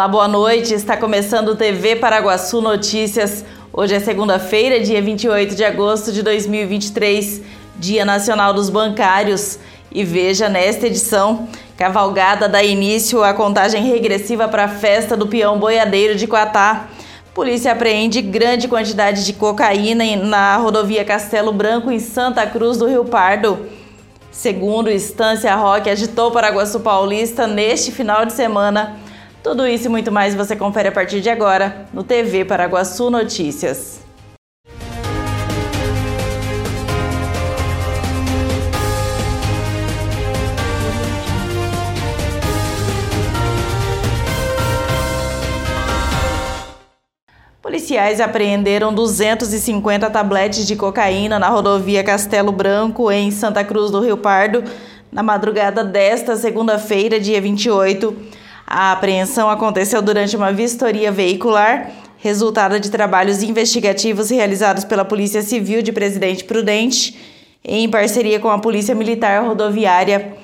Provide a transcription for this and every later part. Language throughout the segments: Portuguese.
Olá, boa noite. Está começando o TV Paraguaçu Notícias. Hoje é segunda-feira, dia 28 de agosto de 2023, Dia Nacional dos Bancários. E veja nesta edição: Cavalgada dá início à contagem regressiva para a festa do peão boiadeiro de Coatá. Polícia apreende grande quantidade de cocaína na rodovia Castelo Branco, em Santa Cruz do Rio Pardo. Segundo Estância Roque, agitou Paraguaçu Paulista neste final de semana. Tudo isso e muito mais você confere a partir de agora no TV Paraguaçu Notícias. Policiais apreenderam 250 tabletes de cocaína na rodovia Castelo Branco, em Santa Cruz do Rio Pardo, na madrugada desta segunda-feira, dia 28. A apreensão aconteceu durante uma vistoria veicular, resultado de trabalhos investigativos realizados pela Polícia Civil de Presidente Prudente, em parceria com a Polícia Militar Rodoviária.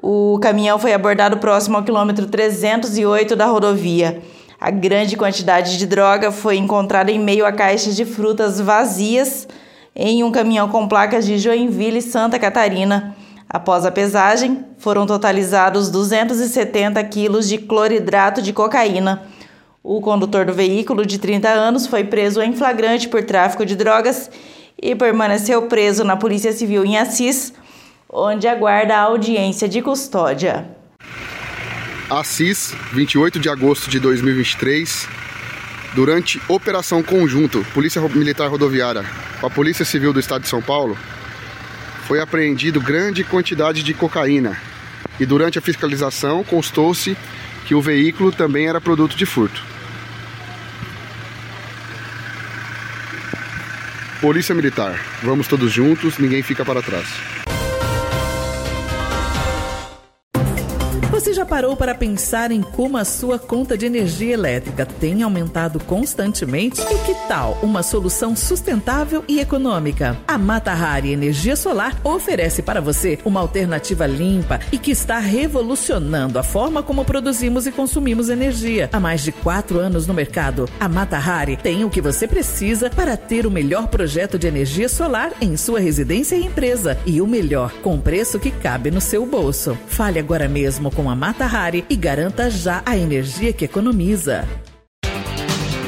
O caminhão foi abordado próximo ao quilômetro 308 da rodovia. A grande quantidade de droga foi encontrada em meio a caixas de frutas vazias em um caminhão com placas de Joinville, Santa Catarina. Após a pesagem, foram totalizados 270 quilos de cloridrato de cocaína. O condutor do veículo, de 30 anos, foi preso em flagrante por tráfico de drogas e permaneceu preso na Polícia Civil em Assis, onde aguarda a audiência de custódia. Assis, 28 de agosto de 2023, durante operação conjunto Polícia Militar Rodoviária com a Polícia Civil do Estado de São Paulo, foi apreendido grande quantidade de cocaína e durante a fiscalização constou-se que o veículo também era produto de furto. Polícia Militar, vamos todos juntos, ninguém fica para trás. Parou para pensar em como a sua conta de energia elétrica tem aumentado constantemente? E que tal uma solução sustentável e econômica? A Mata Hari Energia Solar oferece para você uma alternativa limpa e que está revolucionando a forma como produzimos e consumimos energia. Há mais de quatro anos no mercado, a Mata Hari tem o que você precisa para ter o melhor projeto de energia solar em sua residência e empresa. E o melhor, com preço que cabe no seu bolso. Fale agora mesmo com a Mata e garanta já a energia que economiza.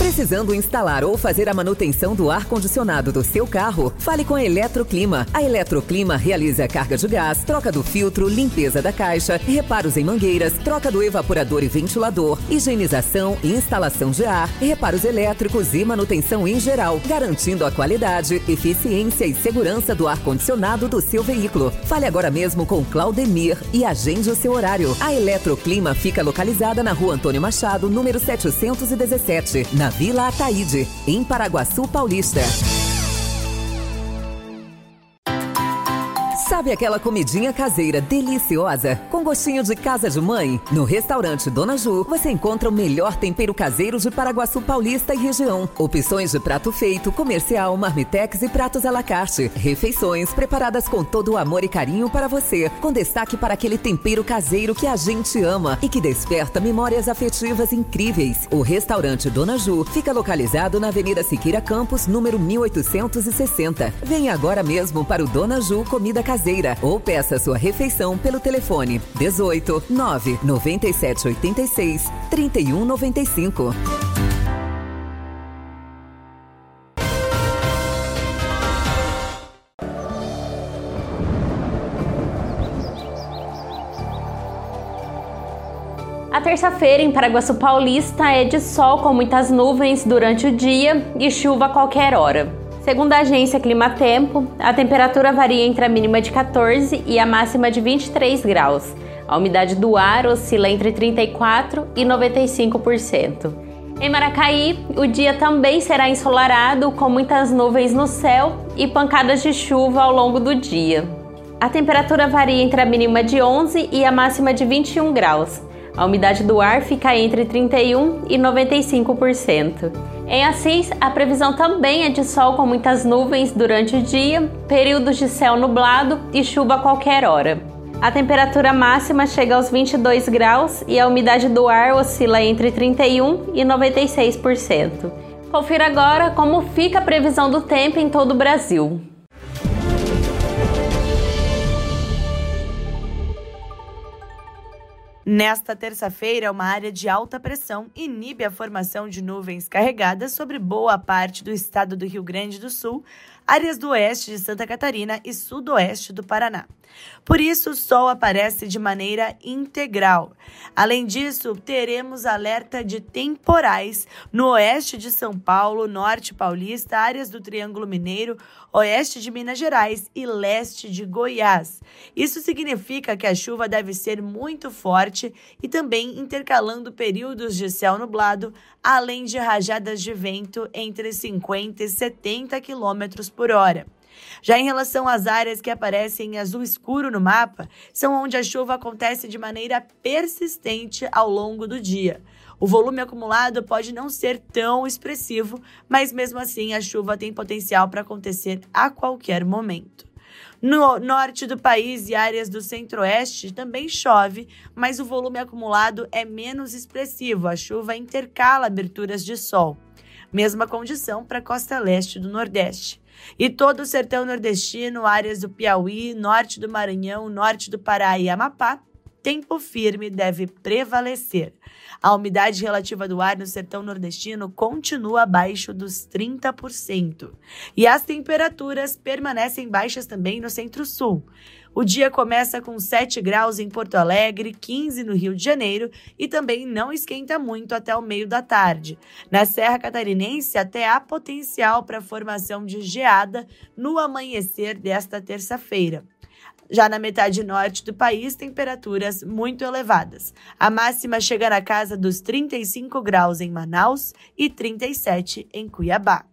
Precisando instalar ou fazer a manutenção do ar-condicionado do seu carro? Fale com a Eletroclima. A Eletroclima realiza carga de gás, troca do filtro, limpeza da caixa, reparos em mangueiras, troca do evaporador e ventilador, higienização e instalação de ar, reparos elétricos e manutenção em geral, garantindo a qualidade, eficiência e segurança do ar-condicionado do seu veículo. Fale agora mesmo com Claudemir e agende o seu horário. A Eletroclima fica localizada na rua Antônio Machado, número 717, na Vila Ataíde, em Paraguaçu Paulista. Sabe aquela comidinha caseira deliciosa, com gostinho de casa de mãe? No restaurante Dona Ju, você encontra o melhor tempero caseiro de Paraguaçu Paulista e região. Opções de prato feito, comercial, marmitex e pratos à la carte. Refeições preparadas com todo o amor e carinho para você, com destaque para aquele tempero caseiro que a gente ama e que desperta memórias afetivas incríveis. O restaurante Dona Ju fica localizado na Avenida Siqueira Campos, número 1860. Venha agora mesmo para o Dona Ju Comida Caseira ou peça sua refeição pelo telefone 18 9 97 86 31 95. A terça-feira em Paraguaçu Paulista é de sol com muitas nuvens durante o dia e chuva a qualquer hora. Segundo a agência Climatempo, a temperatura varia entre a mínima de 14 e a máxima de 23 graus. A umidade do ar oscila entre 34 e 95%. Em Maracaí, o dia também será ensolarado, com muitas nuvens no céu e pancadas de chuva ao longo do dia. A temperatura varia entre a mínima de 11 e a máxima de 21 graus. A umidade do ar fica entre 31 e 95%. Em Assis, a previsão também é de sol com muitas nuvens durante o dia, períodos de céu nublado e chuva a qualquer hora. A temperatura máxima chega aos 22 graus e a umidade do ar oscila entre 31 e 96%. Confira agora como fica a previsão do tempo em todo o Brasil. Nesta terça-feira, uma área de alta pressão inibe a formação de nuvens carregadas sobre boa parte do estado do Rio Grande do Sul, áreas do oeste de Santa Catarina e sudoeste do Paraná. Por isso, o sol aparece de maneira integral. Além disso, teremos alerta de temporais no oeste de São Paulo, norte paulista, áreas do Triângulo Mineiro, oeste de Minas Gerais e leste de Goiás. Isso significa que a chuva deve ser muito forte e também intercalando períodos de céu nublado, além de rajadas de vento entre 50 e 70 km por hora. Já em relação às áreas que aparecem em azul escuro no mapa, são onde a chuva acontece de maneira persistente ao longo do dia. O volume acumulado pode não ser tão expressivo, mas mesmo assim a chuva tem potencial para acontecer a qualquer momento. No norte do país e áreas do centro-oeste também chove, mas o volume acumulado é menos expressivo. A chuva intercala aberturas de sol. Mesma condição para a costa leste do Nordeste. E todo o sertão nordestino, áreas do Piauí, norte do Maranhão, norte do Pará e Amapá, tempo firme deve prevalecer. A umidade relativa do ar no sertão nordestino continua abaixo dos 30%. E as temperaturas permanecem baixas também no centro-sul. O dia começa com 7 graus em Porto Alegre, 15 no Rio de Janeiro e também não esquenta muito até o meio da tarde. Na Serra Catarinense, até há potencial para formação de geada no amanhecer desta terça-feira. Já na metade norte do país, temperaturas muito elevadas. A máxima chega na casa dos 35 graus em Manaus e 37 em Cuiabá.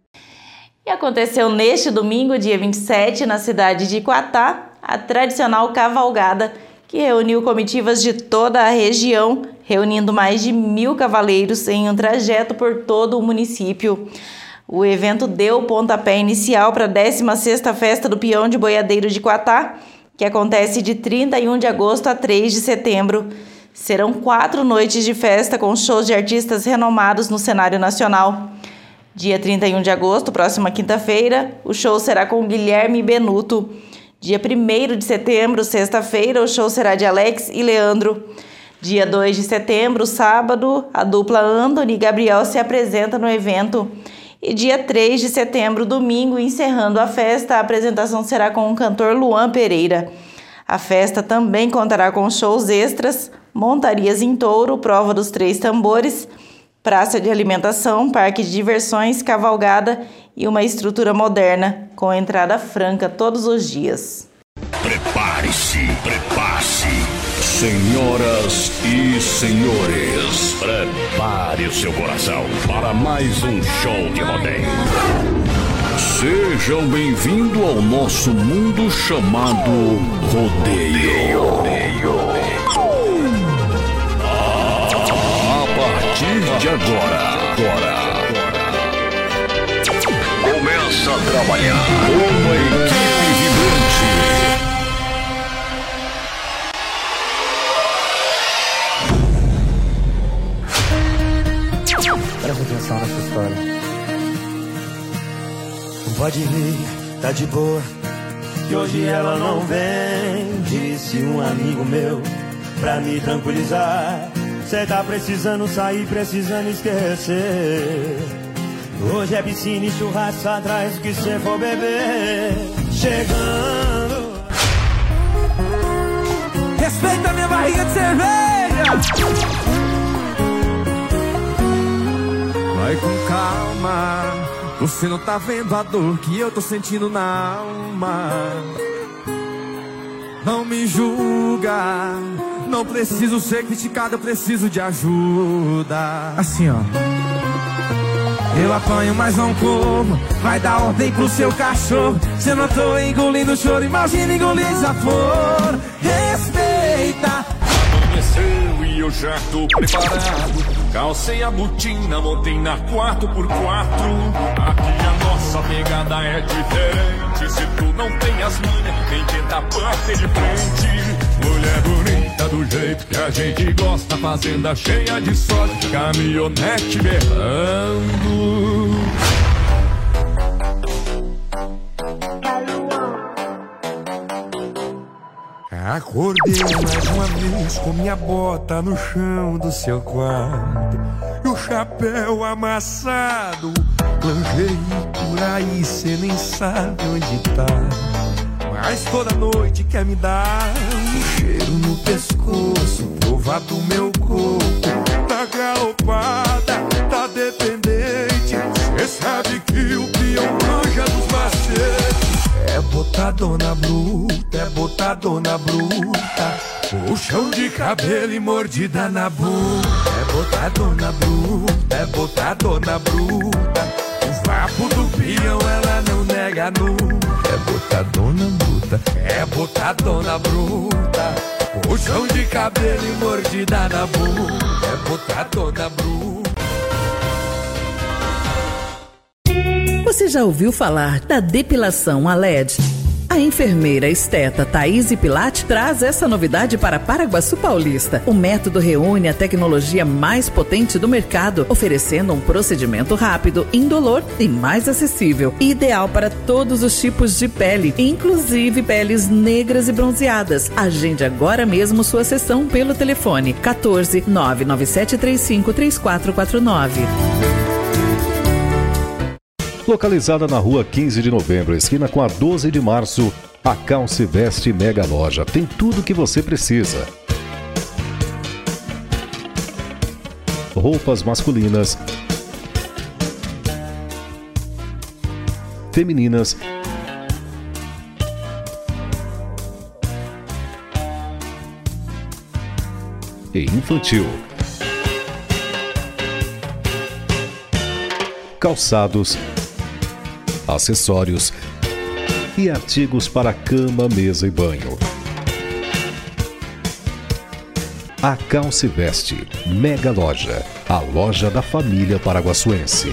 E aconteceu neste domingo, dia 27, na cidade de Quatá, a tradicional cavalgada que reuniu comitivas de toda a região, reunindo mais de mil cavaleiros em um trajeto por todo o município. O evento deu o pontapé inicial para a 16ª Festa do Peão de Boiadeiro de Quatá, que acontece de 31 de agosto a 3 de setembro. Serão quatro noites de festa com shows de artistas renomados no cenário nacional. Dia 31 de agosto, próxima quinta-feira, o show será com Guilherme Benuto. Dia 1 de setembro, sexta-feira, o show será de Alex e Leandro. Dia 2 de setembro, sábado, a dupla Anthony e Gabriel se apresenta no evento. E dia 3 de setembro, domingo, encerrando a festa, a apresentação será com o cantor Luan Pereira. A festa também contará com shows extras, montarias em touro, prova dos três tambores, praça de alimentação, parque de diversões, cavalgada e uma estrutura moderna, com entrada franca todos os dias. Prepare-se, prepare-se. Senhoras e senhores, prepare o seu coração para mais um show de rodeio. Sejam bem-vindos ao nosso mundo chamado rodeio. de boa, que hoje ela não vem, disse um amigo meu, pra me tranquilizar. Cê tá precisando sair, precisando esquecer. Hoje é piscina e churrasco atrás do que cê for beber. Chegando. Respeita minha barriga de cerveja. Vai com calma. Você não tá vendo a dor que eu tô sentindo na alma. Não me julga. Não preciso ser criticado, eu preciso de ajuda. Assim, ó. Eu apanho, mas não como. Vai dar ordem pro seu cachorro. Se eu não tô engolindo choro, imagina engolir flor. Respeita. Amanheceu e eu já tô preparado. Calcei a botina, montei na 4x4. Aqui a nossa pegada é diferente. Se tu não tem as manhas, vem tentar bater de frente. Mulher bonita do jeito que a gente gosta, fazenda cheia de sorte, caminhonete berrando. Acordei mais uma vez com minha bota no chão do seu quarto e o chapéu amassado. Lingerie por aí, cê nem sabe onde tá. Mas toda noite quer me dar um cheiro no pescoço, provar do meu corpo. Tá galopada, tá dependente. Cê sabe que o peão manja dos macetes. É botadona bruta, é botadona bruta. Puxão de cabelo e mordida na boca. É botadona bruta, é botadona bruta. O vapo do peão ela não nega nunca. É botadona bruta, é botadona bruta. Puxão de cabelo e mordida na boca. É botadona bruta. Você já ouviu falar da depilação a LED? A enfermeira esteta Thaís Pilate traz essa novidade para Paraguaçu Paulista. O método reúne a tecnologia mais potente do mercado, oferecendo um procedimento rápido, indolor e mais acessível. Ideal para todos os tipos de pele, inclusive peles negras e bronzeadas. Agende agora mesmo sua sessão pelo telefone 14 99735 3449. Localizada na rua 15 de novembro, esquina com a 12 de março, a Calce Veste Mega Loja tem tudo o que você precisa. Roupas masculinas, femininas, e infantil. Calçados, acessórios e artigos para cama, mesa e banho. A Calce Veste, Mega Loja, a loja da família paraguaçuense.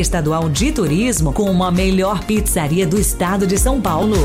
Estadual de Turismo como a melhor pizzaria do estado de São Paulo.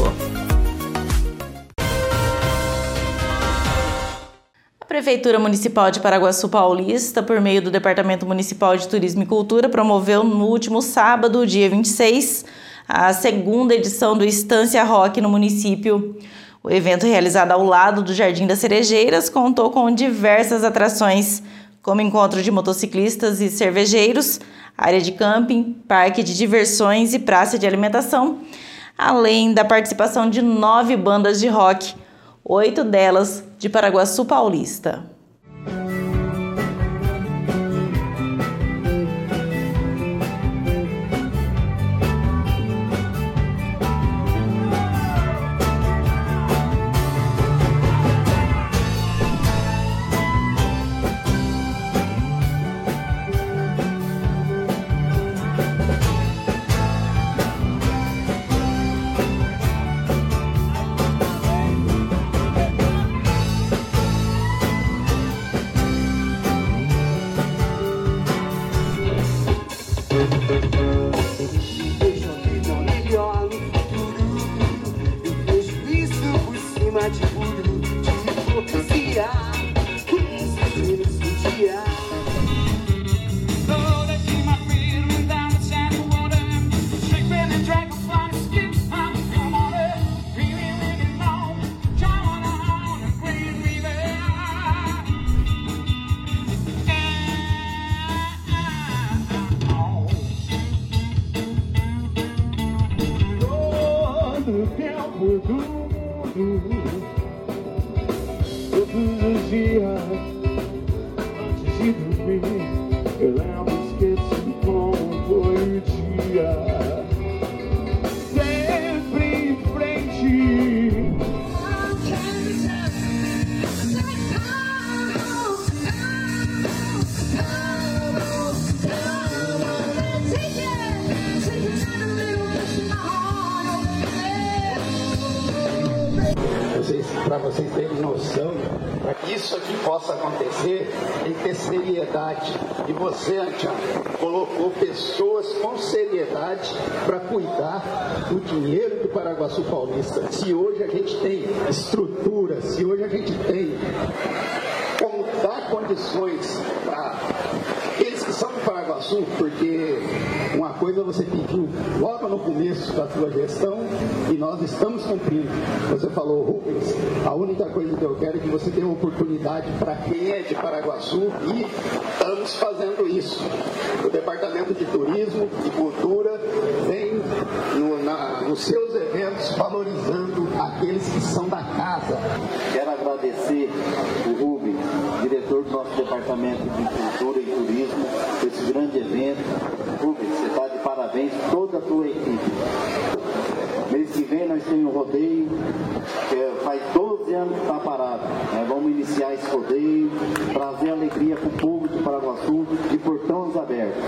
A Prefeitura Municipal de Paraguaçu Paulista, por meio do Departamento Municipal de Turismo e Cultura, promoveu no último sábado, dia 26, a segunda edição do Estância Rock no município. O evento, realizado ao lado do Jardim das Cerejeiras, contou com diversas atrações, como encontro de motociclistas e cervejeiros, área de camping, parque de diversões e praça de alimentação, além da participação de nove bandas de rock, oito delas de Paraguaçu Paulista. Vocês, terem noção, para que isso aqui possa acontecer, tem que ter seriedade. E você, Antian, colocou pessoas com seriedade para cuidar do dinheiro do Paraguaçu Paulista. Se hoje a gente tem estrutura, se hoje a gente tem como dar condições para são do Paraguaçu, porque uma coisa você pediu logo no começo da sua gestão e nós estamos cumprindo. Você falou, Rubens, a única coisa que eu quero é que você uma oportunidade para quem é de Paraguaçu e estamos fazendo isso. O Departamento de Turismo e Cultura vem no, na, nos seus eventos valorizando aqueles que são da casa. Quero agradecer o Rubens, diretor do nosso Departamento de Cultura e Turismo, por esse grande evento. Rubens, você está de parabéns, toda a tua equipe. Mês que vem nós temos um rodeio, que é- faz 12 anos que está parado. né? Vamos iniciar esse rodeio, trazer alegria para o povo de Paraguaçu, de portões abertos.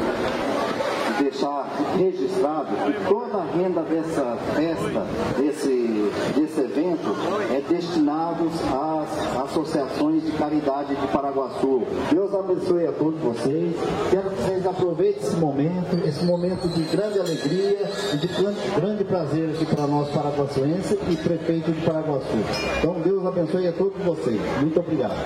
Deixar registrado que toda a renda dessa festa, desse, desse evento, é destinado às associações de caridade de Paraguaçu. Deus abençoe a todos vocês. Quero que vocês aproveitem esse momento, esse momento de grande alegria e de grande prazer aqui para nós paraguaçuenses e prefeito de Paraguaçu. Então Deus abençoe a todos vocês. Muito obrigado.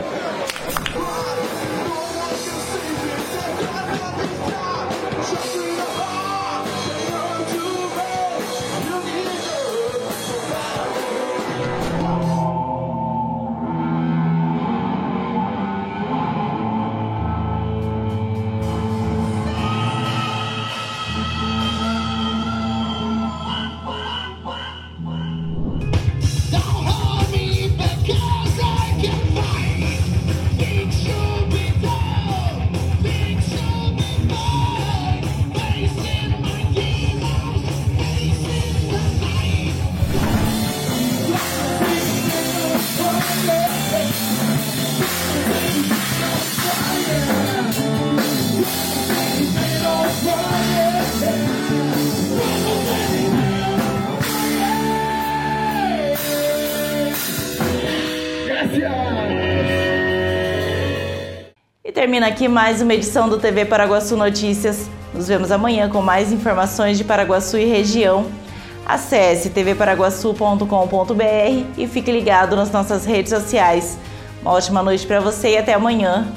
E termina aqui mais uma edição do TV Paraguaçu Notícias. Nos vemos amanhã com mais informações de Paraguaçu e região. Acesse tvparaguaçu.com.br e fique ligado nas nossas redes sociais. Uma ótima noite para você e até amanhã.